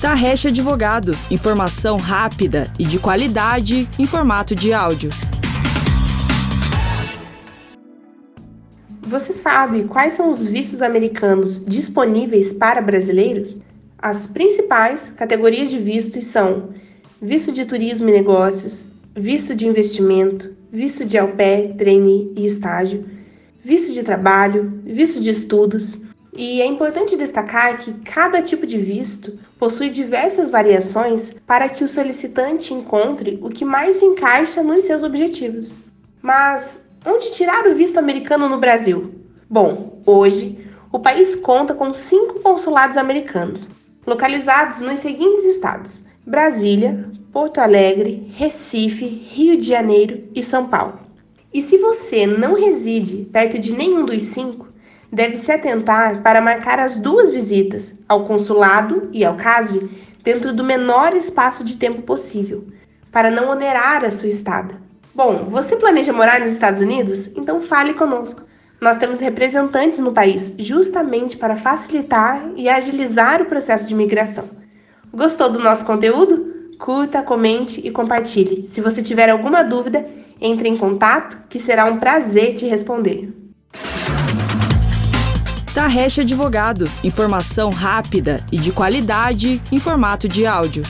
Tarrecha Advogados, informação rápida e de qualidade em formato de áudio. Você sabe quais são os vistos americanos disponíveis para brasileiros? As principais categorias de vistos são visto de turismo e negócios, visto de investimento, visto de au pair, trainee e estágio, visto de trabalho, visto de estudos. E é importante destacar que cada tipo de visto possui diversas variações para que o solicitante encontre o que mais se encaixa nos seus objetivos. Mas onde tirar o visto americano no Brasil? Bom, hoje o país conta com cinco consulados americanos, localizados nos seguintes estados: Brasília, Porto Alegre, Recife, Rio de Janeiro e São Paulo. E se você não reside perto de nenhum dos cinco, deve se atentar para marcar as duas visitas, ao consulado e ao CASV, dentro do menor espaço de tempo possível, para não onerar a sua estada. Bom, você planeja morar nos Estados Unidos? Então fale conosco. Nós temos representantes no país justamente para facilitar e agilizar o processo de imigração. Gostou do nosso conteúdo? Curta, comente e compartilhe. Se você tiver alguma dúvida, entre em contato que será um prazer te responder. Tarrecha Advogados, informação rápida e de qualidade em formato de áudio.